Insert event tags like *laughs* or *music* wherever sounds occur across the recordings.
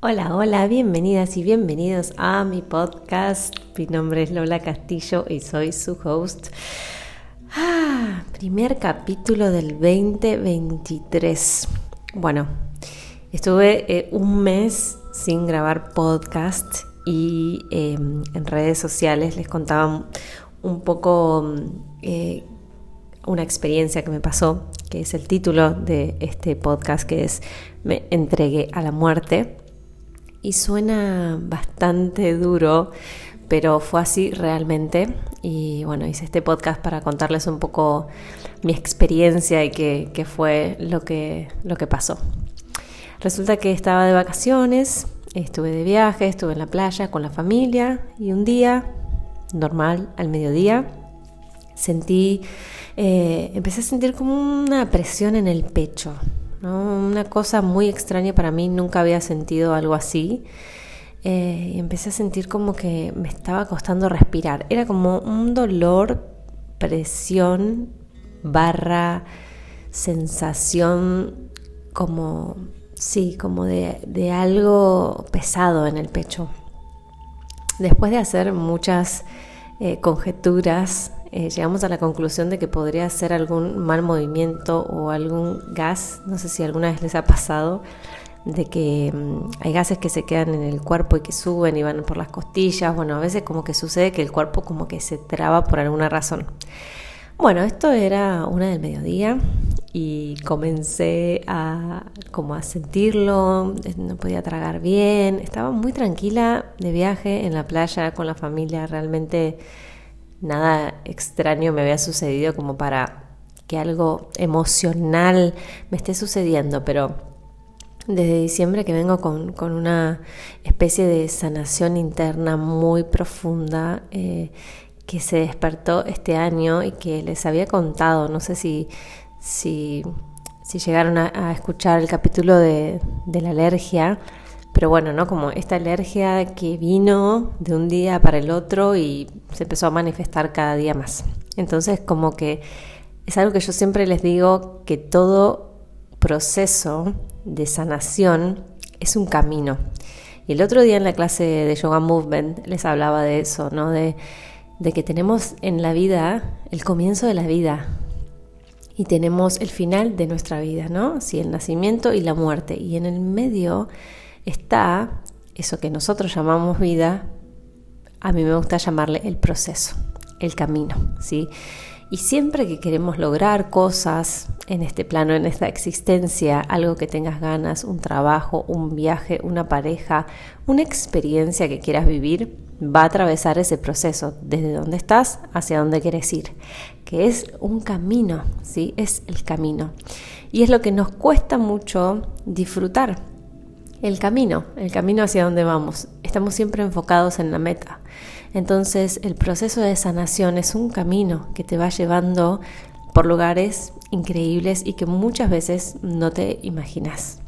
Hola, hola, bienvenidas y bienvenidos a mi podcast. Mi nombre es Lola Castillo y soy su host. Ah, primer capítulo del 2023. Bueno, estuve eh, un mes sin grabar podcast y em, en redes sociales les contaba un poco eh, una experiencia que me pasó, que es el título de este podcast, que es Me entregué a la muerte y suena bastante duro, pero fue así realmente. Y bueno, hice este podcast para contarles un poco mi experiencia y qué, fue lo que, lo que pasó. Resulta que estaba de vacaciones, estuve de viaje, estuve en la playa con la familia y un día, normal, al mediodía, sentí, eh, empecé a sentir como una presión en el pecho, una cosa muy extraña para mí, nunca había sentido algo así. Eh, y empecé a sentir como que me estaba costando respirar. Era como un dolor, presión, barra, sensación como, sí, como de, algo pesado en el pecho. Después de hacer muchas eh, conjeturas eh, llegamos a la conclusión de que podría ser algún mal movimiento o algún gas, no sé si alguna vez les ha pasado, de que mm, hay gases que se quedan en el cuerpo y que suben y van por las costillas, bueno, a veces como que sucede que el cuerpo como que se traba por alguna razón. Bueno, esto era una del mediodía y comencé a como a sentirlo, no podía tragar bien, estaba muy tranquila de viaje en la playa con la familia, realmente nada extraño me había sucedido como para que algo emocional me esté sucediendo, pero desde diciembre que vengo con, una especie de sanación interna muy profunda eh, que se despertó este año y que les había contado, no sé si, si, llegaron a, escuchar el capítulo de, de la alergia, pero bueno, ¿no? Como esta alergia que vino de un día para el otro y se empezó a manifestar cada día más. Entonces, como que es algo que yo siempre les digo, que todo proceso de sanación es un camino. Y el otro día en la clase de Yoga Movement les hablaba de eso, ¿no? De, de que tenemos en la vida el comienzo de la vida y tenemos el final de nuestra vida, ¿no? Sí, el nacimiento y la muerte. Y en el medio está eso que nosotros llamamos vida, a mí me gusta llamarle el proceso, el camino, ¿sí? Y siempre que queremos lograr cosas en este plano, en esta existencia, algo que tengas ganas, un trabajo, un viaje, una pareja, una experiencia que quieras vivir, va a atravesar ese proceso desde donde estás hacia donde quieres ir, que es un camino, ¿sí? Es el camino. Y es lo que nos cuesta mucho disfrutar el camino, el camino hacia donde vamos. Estamos siempre enfocados en la meta. Entonces el proceso de sanación es un camino que te va llevando por lugares increíbles y que muchas veces no te imaginas.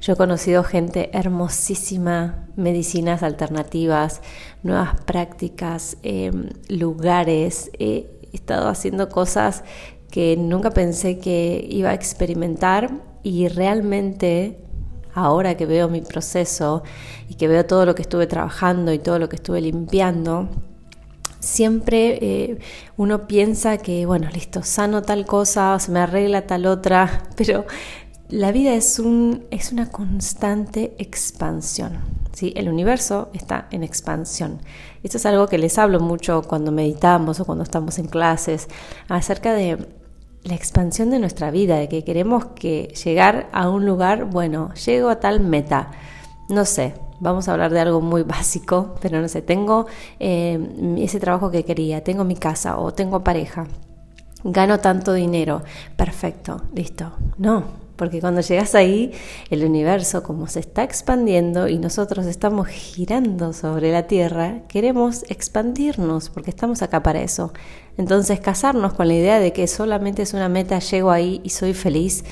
Yo he conocido gente hermosísima, medicinas alternativas, nuevas prácticas, em, lugares. He estado haciendo cosas que nunca pensé que iba a experimentar y realmente ahora que veo mi proceso y que veo todo lo que estuve trabajando y todo lo que estuve limpiando, siempre eh, uno piensa que, bueno, listo, sano tal cosa, se me arregla tal otra, *laughs* pero la vida es, un, es una constante expansión. ¿sí? El universo está en expansión. Esto es algo que les hablo mucho cuando meditamos o cuando estamos en clases, acerca de la expansión de nuestra vida, de que queremos que llegar a un lugar, bueno, llego a tal meta, no sé, vamos a hablar de algo muy *laughs* básico, pero no sé, tengo eh, ese trabajo que quería, tengo mi casa o tengo pareja, gano tanto dinero, perfecto, listo, no, porque cuando llegas ahí, el universo como se está expandiendo y nosotros estamos girando sobre la Tierra, queremos expandirnos porque estamos acá para eso. Entonces casarnos con la idea de que solamente es una meta, llego ahí y soy feliz,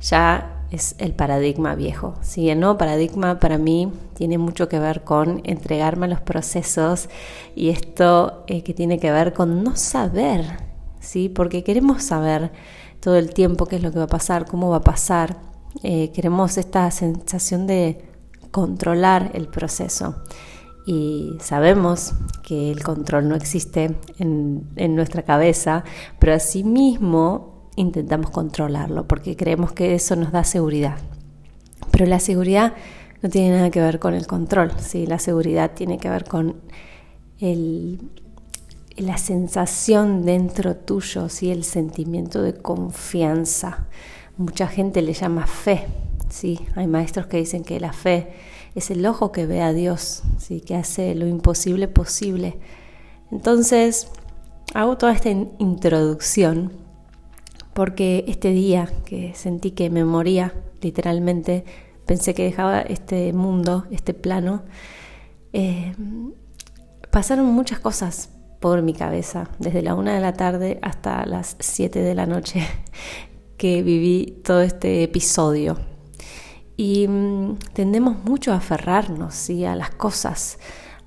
ya es el paradigma viejo. Si el nuevo paradigma para mí tiene mucho que ver con entregarme a los procesos y esto eh, que tiene que ver con no saber, ¿sí? porque queremos saber todo el tiempo qué es lo que va a pasar, cómo va a pasar. Eh, queremos esta sensación de controlar el proceso. Y sabemos que el control no existe en, nuestra cabeza, pero asimismo intentamos controlarlo porque creemos que eso nos da seguridad. Pero la seguridad no tiene nada que ver con el control, ¿sí? la seguridad tiene que ver con el, la sensación dentro tuyo, ¿sí? el sentimiento de confianza. Mucha gente le llama fe, ¿sí? hay maestros que dicen que la fe es el ojo que ve a Dios, ¿sí? que hace lo imposible posible. Entonces, hago toda esta introducción porque este día que sentí que me moría literalmente pensé que dejaba este mundo, este plano, eh, pasaron muchas cosas por mi cabeza, desde la una de la tarde hasta las siete de la noche *laughs* que viví todo este episodio. Y mm, tendemos mucho a aferrarnos ¿sí? a las cosas,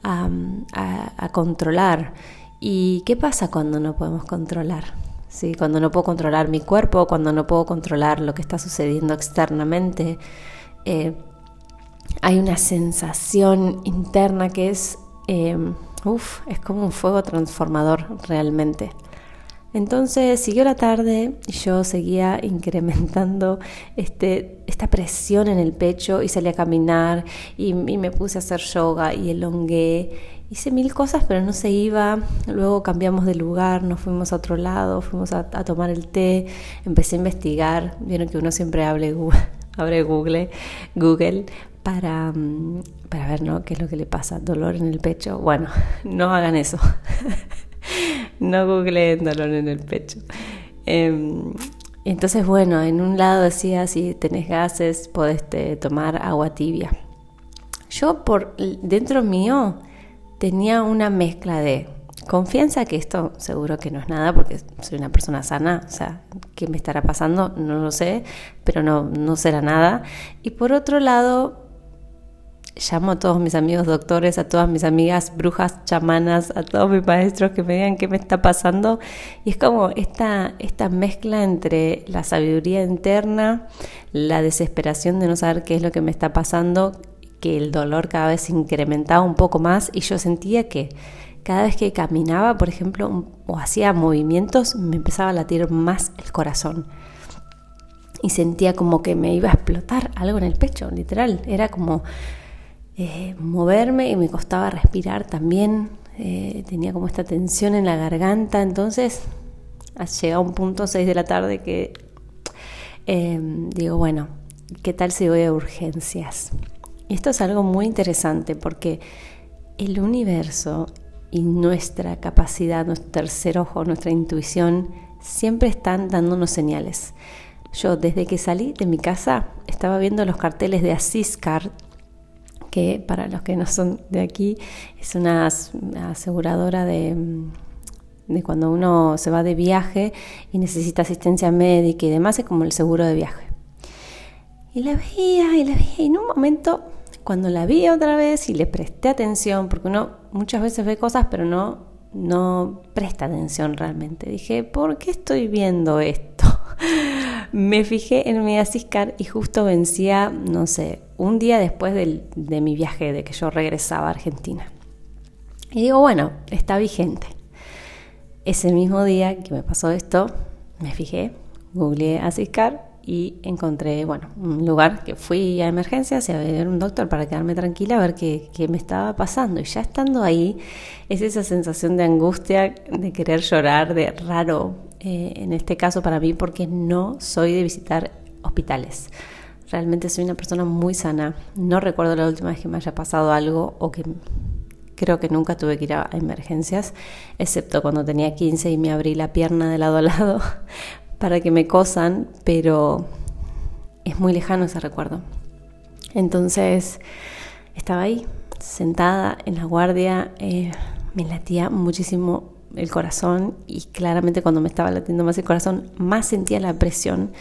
a, controlar. ¿Y qué pasa cuando no podemos controlar? ¿Sí? Cuando no puedo controlar mi cuerpo, cuando no puedo controlar lo que está sucediendo externamente, eh, hay una sensación interna que es, eh, es como un fuego transformador realmente. Entonces siguió la tarde y yo seguía *laughs* incrementando este, esta presión en el pecho y salí a caminar y, me puse a hacer yoga y elongué. Hice mil cosas pero no se iba. Luego cambiamos de lugar, nos fuimos a otro lado, fuimos a, tomar el té, empecé a investigar. Vieron que uno siempre hable, *laughs* abre Google, Google para, mm, para ver ¿no? qué es lo que le pasa, dolor en el pecho. Bueno, *laughs* no hagan eso. *laughs* no googleen dolor en el pecho. Em, entonces, bueno, en un lado decía, si tenés gases, podés tomar agua tibia. Yo por dentro mío tenía una mezcla de Confianza que esto seguro que no es nada porque soy una persona sana, o sea, ¿qué me estará pasando? No lo sé, pero no, no será nada. Y por otro lado, llamo a todos mis amigos doctores, a todas mis amigas brujas, chamanas, a todos mis maestros que me digan qué me está pasando. Y es como esta, esta mezcla entre la sabiduría interna, la desesperación de no saber qué es lo que me está pasando, que el dolor cada vez incrementaba un poco más y yo sentía que cada vez que caminaba, por ejemplo, o hacía movimientos, me empezaba a latir más el corazón. Y sentía como que me iba a explotar algo en el pecho, literal. Era como eh, moverme y me costaba respirar también. Eh, tenía como esta tensión en la garganta. Entonces, llegado un punto 6 de la tarde que em, digo, bueno, ¿qué tal si voy a urgencias? Y esto es algo muy interesante porque el universo y nuestra capacidad, nuestro tercer ojo, nuestra intuición, siempre están dándonos señales. Yo desde que salí de mi casa estaba viendo los carteles de Asiscar, que para los que no son de aquí es una aseguradora de, de cuando uno se va de viaje y necesita asistencia médica y demás, es como el seguro de viaje. Y la veía y la veía y en un momento cuando la vi otra vez y le presté atención, porque uno muchas veces ve cosas pero no, no presta atención realmente, dije, ¿por qué estoy viendo esto? *laughs* Me fijé en mi Asiscar y justo vencía, no sé, un día después de mi viaje, de que yo regresaba a Argentina. Y digo, bueno, está vigente. Ese mismo día que me pasó esto, me fijé, googleé Asiscar y encontré, bueno, un lugar que fui a emergencias y a ver un doctor para quedarme tranquila a ver qué, qué, me estaba pasando. Y ya estando ahí, es esa sensación de angustia, de querer llorar, de raro, eh, en este caso para mí, porque no soy de visitar hospitales. Realmente soy una persona muy sana. No recuerdo la última vez que me haya pasado algo o que creo que nunca tuve que ir a emergencias, excepto cuando tenía 15 y me abrí la pierna de lado a lado *laughs* para que me cosan, pero es muy lejano ese recuerdo. Entonces estaba ahí, sentada en la guardia, eh, me latía muchísimo el corazón y claramente cuando me estaba latiendo más el corazón, más sentía la presión.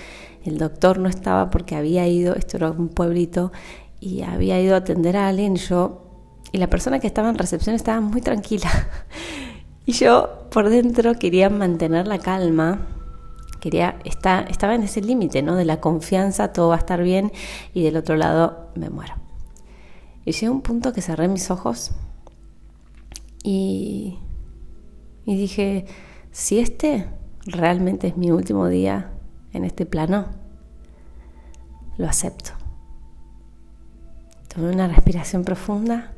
El doctor no estaba porque había ido, esto era un pueblito, y había ido a atender a alguien, yo, y la persona que estaba en recepción estaba muy tranquila. *laughs* Y yo por dentro quería mantener la calma, quería, está, estaba en ese límite, ¿no? De la confianza, todo va a estar bien y del otro lado me muero. Y llegué a un punto que cerré mis ojos y, y dije, si este realmente es mi último día en este plano, lo acepto. Tomé una respiración profunda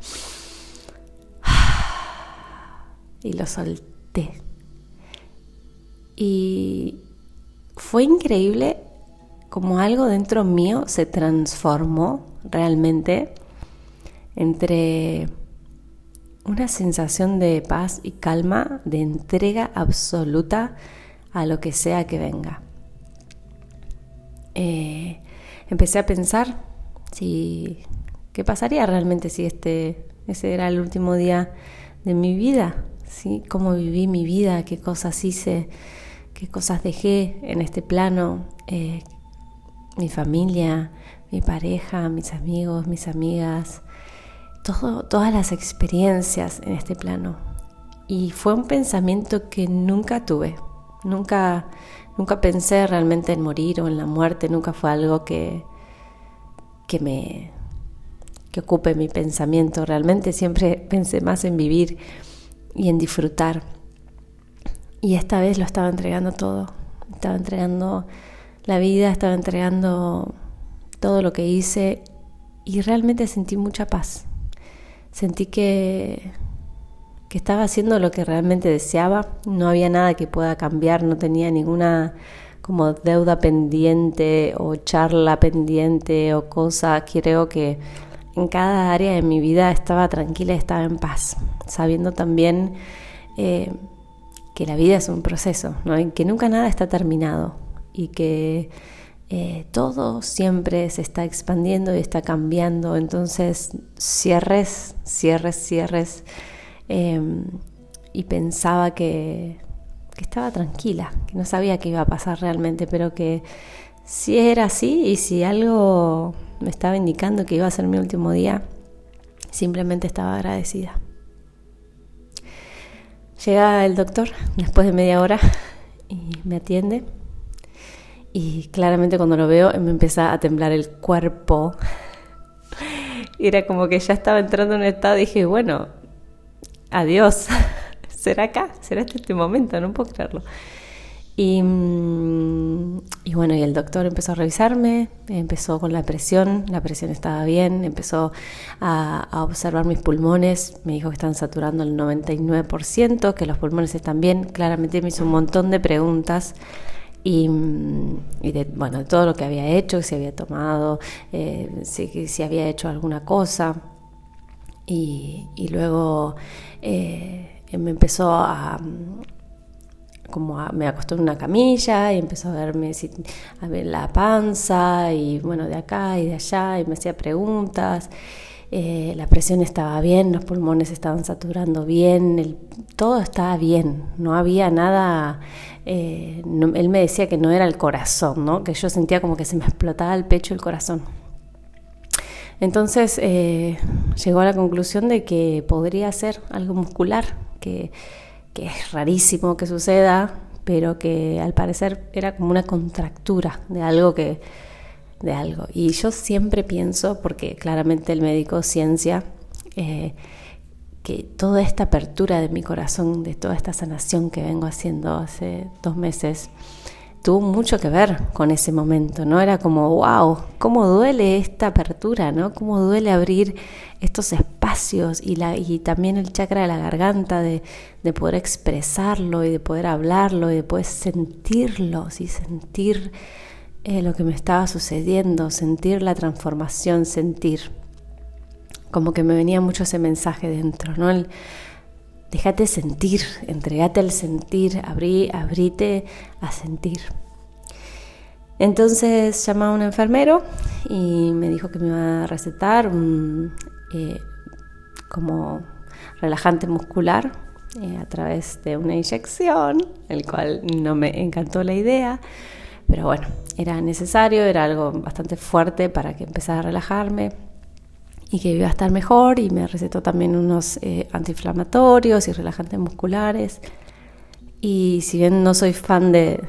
y lo solté. Y fue increíble como algo dentro mío se transformó realmente entre una sensación de paz y calma, de entrega absoluta a lo que sea que venga. Eh, empecé a pensar si qué pasaría realmente si este ese era el último día de mi vida, ¿sí? cómo viví mi vida, qué cosas hice, qué cosas dejé en este plano, eh, mi familia, mi pareja, mis amigos, mis amigas, todas las experiencias en este plano. Y fue un pensamiento que nunca tuve, nunca, nunca pensé realmente en morir o en la muerte, nunca fue algo que, que me que ocupe mi pensamiento. Realmente siempre *laughs* pensé más en vivir y en disfrutar. Y esta vez lo estaba entregando todo. Estaba entregando la vida, estaba entregando todo lo que hice y realmente sentí mucha paz. Sentí que, que estaba haciendo lo que realmente deseaba, no había nada que pueda cambiar, no tenía ninguna como deuda pendiente o charla pendiente o cosa. Creo que en cada área de mi vida estaba tranquila, estaba en paz, sabiendo también eh, que la vida es un proceso, ¿no? que nunca nada está terminado y que eh, todo siempre se está expandiendo y está cambiando. Entonces, cierres, cierres, cierres. Em, y pensaba que, estaba tranquila, que no sabía qué iba a pasar realmente, pero que si era así y si algo me estaba indicando que iba a ser mi último día, simplemente estaba agradecida. Llega el doctor después de media hora y me atiende y claramente cuando lo veo me empieza a temblar el cuerpo. *laughs* era como que ya estaba entrando en un estado y dije, bueno, adiós. *laughs* ¿Será acá? ¿Será este, este momento? No puedo creerlo. Y, mm, y, bueno, y el doctor empezó a revisarme, empezó con la presión, la presión estaba bien, empezó a, observar mis pulmones, me dijo que están saturando el 99%, que los pulmones están bien, claramente me hizo un montón de preguntas y, de, bueno, todo lo que había hecho, si había tomado, eh, si, había hecho alguna cosa. Y, luego eh, me empezó a, como me acostó en una camilla y empezó a verme a ver la panza y bueno de acá y de allá y me hacía preguntas eh, la presión estaba bien los pulmones estaban saturando bien todo estaba bien no había nada eh, él me decía que no era el corazón, ¿no? que yo sentía como que se me explotaba el pecho el corazón. Entonces eh, llegó a la conclusión de que podría ser algo muscular, que, es rarísimo que suceda, pero que al parecer era como una contractura de algo que de algo. Y yo siempre pienso, porque claramente el médico ciencia, eh, que toda esta apertura de mi corazón, de toda esta sanación que vengo haciendo hace dos meses, tuvo mucho que ver con ese momento, ¿no? Era como, wow, cómo duele esta apertura, ¿no? Cómo duele abrir estos espacios y, la, y también el chakra de la garganta, de, de poder expresarlo y de poder hablarlo y de poder sentirlo, ¿sí? Sentir eh, lo que me estaba sucediendo, sentir la transformación, sentir como que me venía mucho ese mensaje dentro, ¿no? El, déjate sentir, entregate al sentir, abrí, abrite a sentir. Entonces llamé a un enfermero y me dijo que me iba a recetar un eh, como relajante muscular eh, a través de una inyección, el cual no me encantó la idea, pero bueno, era necesario, era algo bastante fuerte para que empezara a relajarme y que iba a estar mejor y me recetó también unos eh, antiinflamatorios y relajantes musculares. Y si bien no soy fan de,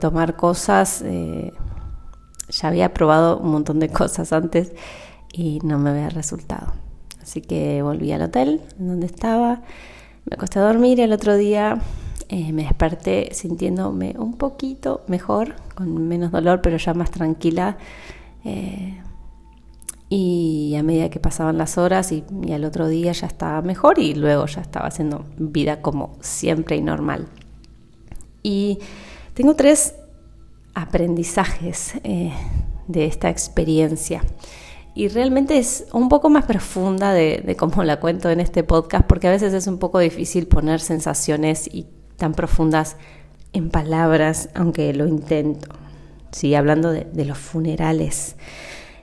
tomar cosas, eh, ya había probado un montón de *laughs* cosas antes y no me había resultado. Así que volví al hotel donde estaba, me acosté a dormir y el otro día eh, me desperté sintiéndome un poquito mejor, con menos dolor, pero ya más tranquila. Y a medida que pasaban las horas y, al otro día ya estaba mejor y luego ya estaba haciendo vida como siempre y normal. Y tengo tres aprendizajes eh, de esta experiencia. Y realmente es un poco más profunda de, cómo la cuento en este podcast, porque a veces es un poco difícil poner sensaciones y tan profundas en palabras, aunque lo intento. Sí, hablando de, de los funerales.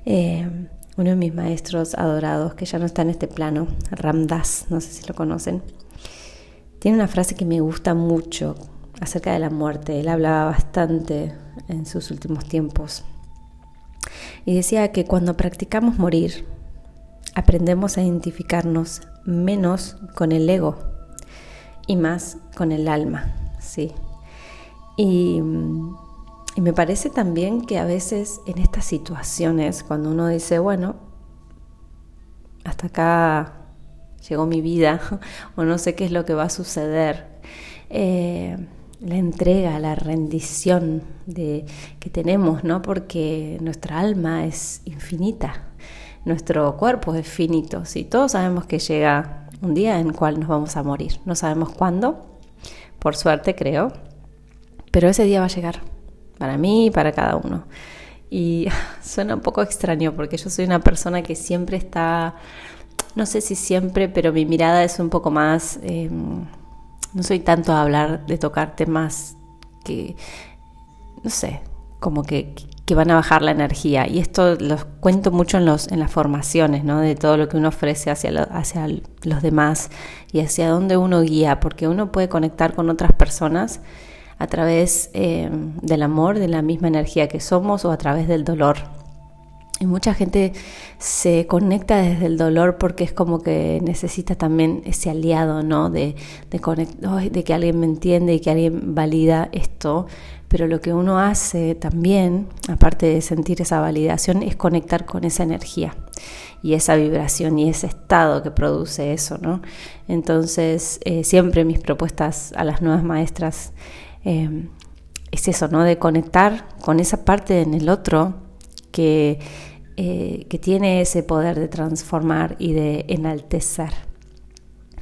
Eh, uno de mis maestros adorados, que ya no está en este plano, Ramdas, no sé si lo conocen, tiene una frase que me gusta mucho acerca de la muerte. Él hablaba bastante en sus últimos tiempos. Y decía que cuando practicamos morir, aprendemos a identificarnos menos con el ego y más con el alma, ¿sí? Y y me parece también que a veces en estas situaciones, cuando uno dice, bueno, hasta acá llegó mi vida, *laughs* o no sé qué es lo que va a suceder, eh, la entrega, la rendición de, que tenemos, ¿no? Porque nuestra alma es infinita, nuestro cuerpo es finito, ¿sí? Todos sabemos que llega un día en el cual nos vamos a morir, no sabemos cuándo, por suerte creo, pero ese día va a llegar para mí y para cada uno. Y *laughs* suena un poco extraño porque yo soy una persona que siempre está, no sé si siempre, pero mi mirada es un poco más, em, no soy tanto a hablar de tocar temas que, no sé, como que, que van a bajar la energía. Y esto lo cuento mucho en, los, en las formaciones, ¿no? De todo lo que uno ofrece hacia, hacia los demás y hacia dónde uno guía, porque uno puede conectar con otras personas a través eh, del amor, de la misma energía que somos o a través del dolor. Y mucha gente se conecta desde el dolor porque es como que necesita también ese aliado, ¿no? De, de, que alguien me entiende y que alguien valida esto. Pero lo que uno hace también, aparte de sentir esa validación, es conectar con esa energía y esa vibración y ese estado que produce eso, ¿no? Entonces, eh, siempre mis propuestas a las nuevas maestras Em, es eso, ¿no? De conectar con esa parte en el otro que, eh, que tiene ese poder de transformar y de enaltecer.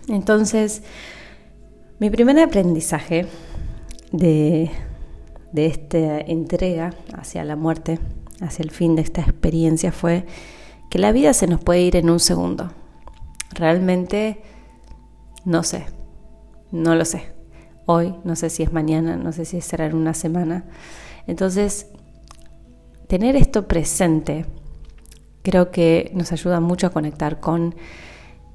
Entonces, mi primer aprendizaje de, de esta entrega hacia la muerte, hacia el fin de esta experiencia, fue que la vida se nos puede ir en un segundo. Realmente no sé, no lo sé hoy, no sé si es mañana, no sé si será en una semana. Entonces, tener esto presente creo que nos ayuda mucho a conectar con,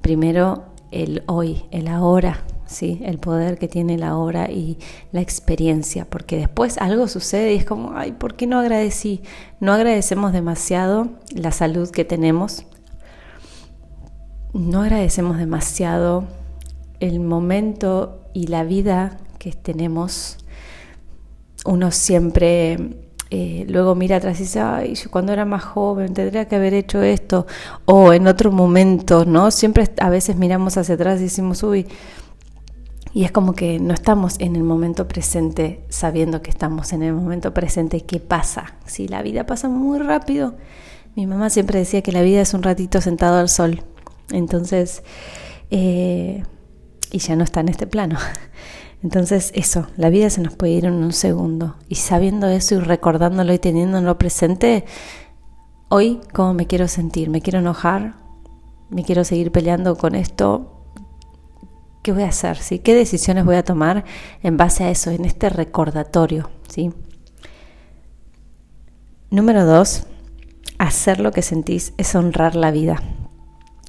primero, el hoy, el ahora, ¿sí? el poder que tiene la hora y la experiencia, porque después algo sucede y es como, ay, ¿por qué no agradecí? No agradecemos demasiado la salud que tenemos, no agradecemos demasiado el momento y la vida que tenemos, uno siempre eh, luego mira atrás y dice, ay, yo cuando era más joven tendría que haber hecho esto, o en otro momento, ¿no? Siempre a veces miramos hacia atrás y decimos, uy, y es como que no estamos en el momento presente sabiendo que estamos en el momento presente. ¿Qué pasa? Si la vida pasa muy rápido. Mi mamá siempre decía que la vida es un ratito sentado al sol. Entonces, eh, y ya no está en este plano. Entonces eso, la vida se nos puede ir en un segundo. Y sabiendo eso y recordándolo y teniéndolo presente, hoy cómo me quiero sentir, me quiero enojar, me quiero seguir peleando con esto, ¿qué voy a hacer? ¿sí? ¿Qué decisiones voy a tomar en base a eso, en este recordatorio? ¿sí? Número dos, hacer lo que sentís es honrar la vida.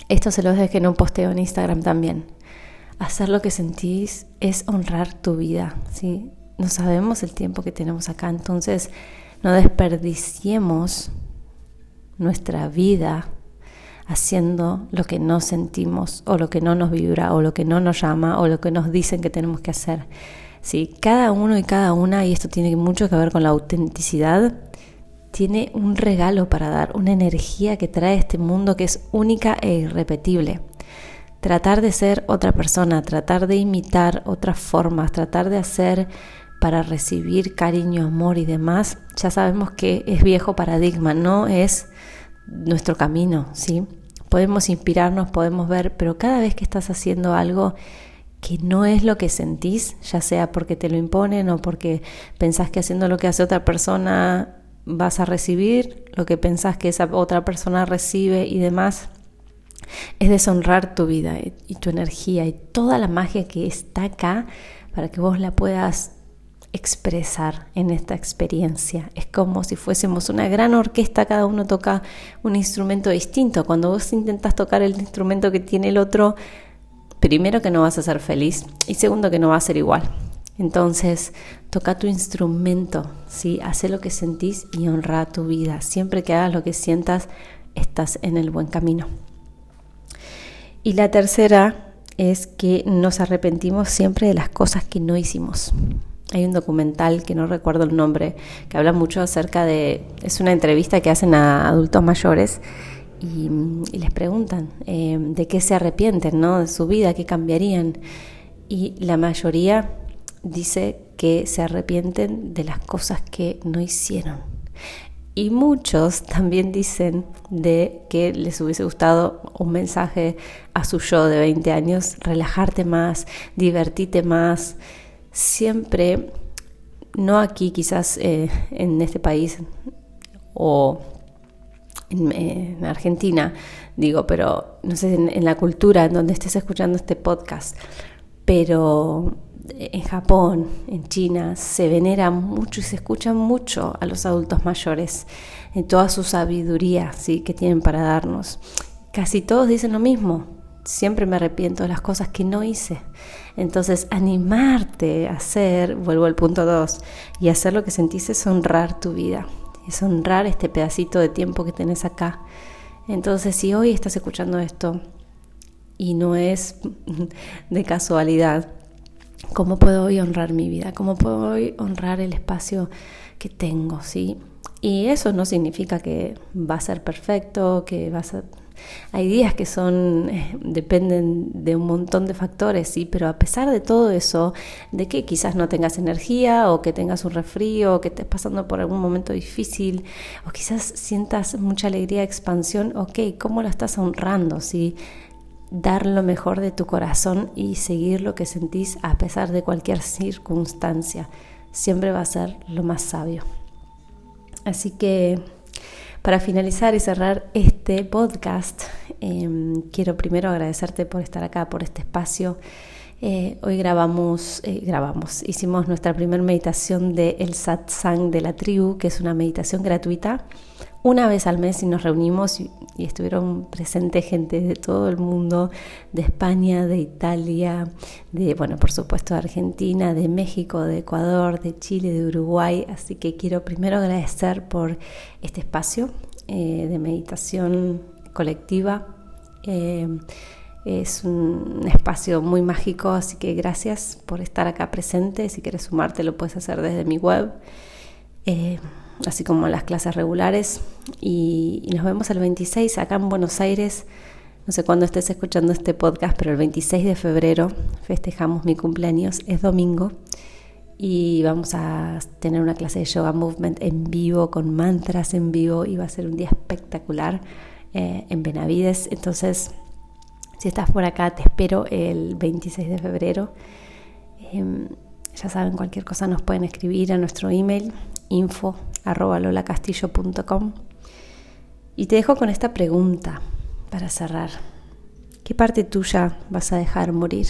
Esto se los dejé en un posteo en Instagram también hacer lo que sentís es honrar tu vida, ¿sí? No sabemos el tiempo que tenemos acá, entonces no desperdiciemos nuestra vida haciendo lo que no sentimos o lo que no nos vibra o lo que no nos llama o lo que nos dicen que tenemos que hacer. ¿sí? Cada uno y cada una, y esto tiene mucho que ver con la autenticidad, tiene un regalo para dar, una energía que trae este mundo que es única e irrepetible. Tratar de ser otra persona, tratar de imitar otras formas, tratar de hacer para recibir cariño, amor y demás, ya sabemos que es viejo paradigma, no es nuestro camino, ¿sí? Podemos inspirarnos, podemos ver, pero cada vez que estás haciendo algo que no es lo que sentís, ya sea porque te lo imponen o porque pensás que haciendo lo que hace otra persona vas a recibir lo que pensás que esa otra persona recibe y demás, es deshonrar tu vida y tu energía y toda la magia que está acá para que vos la puedas expresar en esta experiencia. Es como si fuésemos una gran orquesta, cada uno toca un instrumento distinto. Cuando vos intentas tocar el instrumento que tiene el otro, primero que no vas a ser feliz y segundo que no va a ser igual. Entonces, toca tu instrumento, ¿sí? Haz lo que sentís y honra tu vida. Siempre que hagas lo que sientas, estás en el buen camino. Y la tercera es que nos arrepentimos siempre de las cosas que no hicimos. Hay un documental que no recuerdo el nombre, que habla mucho acerca de, es una entrevista que hacen a adultos mayores y, les preguntan eh, de qué se arrepienten, ¿no? De su vida, qué cambiarían. Y la mayoría dice que se arrepienten de las cosas que no hicieron. Y muchos también dicen de que les hubiese gustado un mensaje a su yo de 20 años, relajarte más, divertirte más, siempre, no aquí quizás eh, en este país o en, Argentina, digo, pero no sé, en, la cultura en donde estés escuchando este podcast, pero en Japón, en China, se venera mucho y se escucha mucho a los adultos mayores, en toda su sabiduría ¿sí? que tienen para darnos. Casi todos dicen lo mismo, siempre me arrepiento de las cosas que no hice. Entonces, animarte a hacer, vuelvo al punto 2, y hacer lo que sentís es honrar tu vida, es honrar este pedacito de tiempo que tenés acá. Entonces, si hoy estás escuchando esto y no es *laughs* de casualidad, ¿cómo puedo hoy honrar mi vida? ¿Cómo puedo hoy honrar el espacio que tengo? ¿sí? Y eso no significa que va a ser perfecto, que vas a hay días que son, eh, dependen de un montón de factores, sí, pero a pesar de todo eso, de que quizás no tengas energía o que tengas un resfrío o que estés pasando por algún momento difícil o quizás sientas mucha alegría, expansión, ok, ¿cómo lo estás honrando? Sí, dar lo mejor de tu corazón y seguir lo que sentís a pesar de cualquier circunstancia, siempre va a ser lo más sabio. Así que para finalizar y cerrar este podcast, em, quiero primero agradecerte por estar acá, por este espacio. Eh, hoy grabamos, eh, grabamos, hicimos nuestra primera meditación de el satsang de la tribu, que es una meditación gratuita una vez al mes y nos reunimos y, estuvieron presentes gente de todo el mundo, de España, de Italia, de, bueno, por supuesto Argentina, de México, de Ecuador, de Chile, de Uruguay. Así que quiero primero agradecer por este espacio eh, de meditación colectiva. Eh, es un espacio muy mágico, así que gracias por estar acá presente. Si quieres sumarte, lo puedes hacer desde mi web. Eh, así como las clases regulares. Y, nos vemos el 26 acá en Buenos Aires. No sé cuándo estés escuchando este podcast, pero el 26 de febrero festejamos mi cumpleaños, es domingo, y vamos a tener una clase de yoga movement en vivo, con mantras en vivo, y va a ser un día espectacular eh, en Benavides. Entonces, si estás por acá, te espero el 26 de febrero. Em, ya saben, cualquier cosa nos pueden escribir a nuestro email info arroba lolacastillo.com y te dejo con esta pregunta para cerrar. ¿Qué parte tuya vas a dejar morir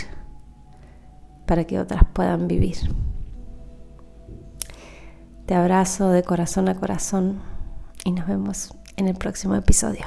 para que otras puedan vivir? Te abrazo de corazón a corazón y nos vemos en el próximo episodio.